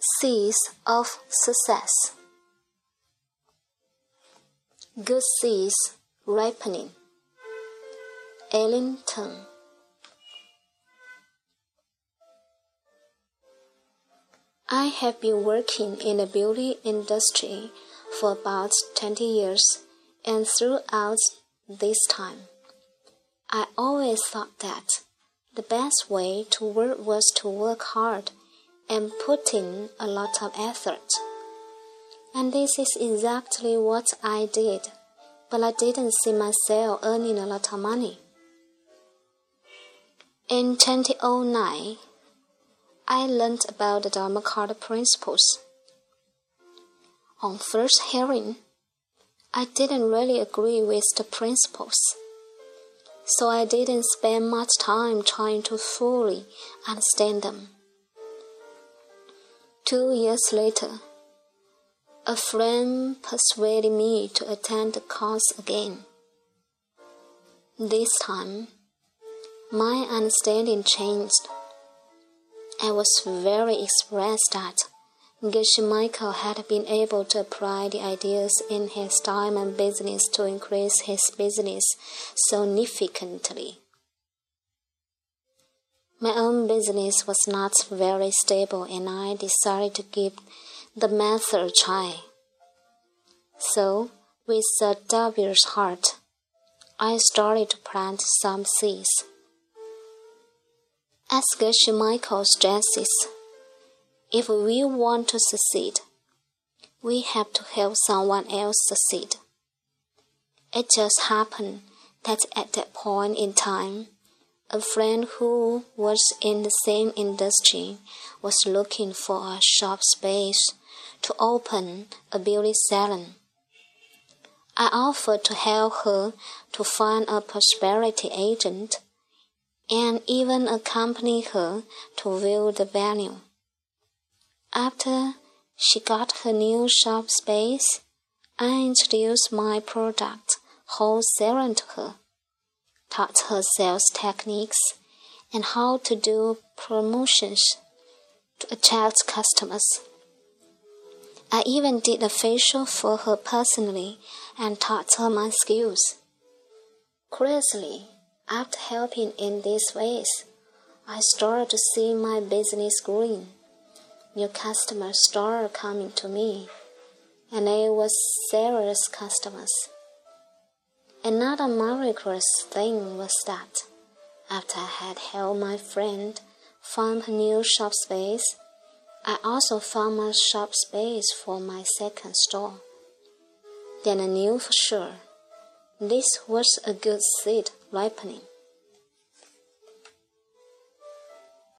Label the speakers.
Speaker 1: Seeds of Success. Good Seeds Ripening. Ellington I have been working in the beauty industry for about 20 years, and throughout this time, I always thought that the best way to work was to work hard and put in a lot of effort. And this is exactly what I did, but I didn't see myself earning a lot of money. In 2009, I learned about the Dharma card principles. On first hearing, I didn't really agree with the principles, so I didn't spend much time trying to fully understand them. Two years later, a friend persuaded me to attend the course again. This time, my understanding changed. I was very expressed that Geshe Michael had been able to apply the ideas in his diamond business to increase his business significantly. My own business was not very stable, and I decided to give the method a try. So, with a dubious heart, I started to plant some seeds. As Geshe Michael stresses, if we want to succeed, we have to help someone else succeed. It just happened that at that point in time, a friend who was in the same industry was looking for a shop space to open a beauty salon. I offered to help her to find a prosperity agent and even accompany her to view the venue. After she got her new shop space, I introduced my product wholesale to her taught her sales techniques and how to do promotions to attract customers. I even did a facial for her personally and taught her my skills. Curiously, after helping in these ways, I started to see my business growing. New customers started coming to me, and they were serious customers. Another miraculous thing was that, after I had helped my friend find a new shop space, I also found my shop space for my second store. Then I knew for sure this was a good seed ripening.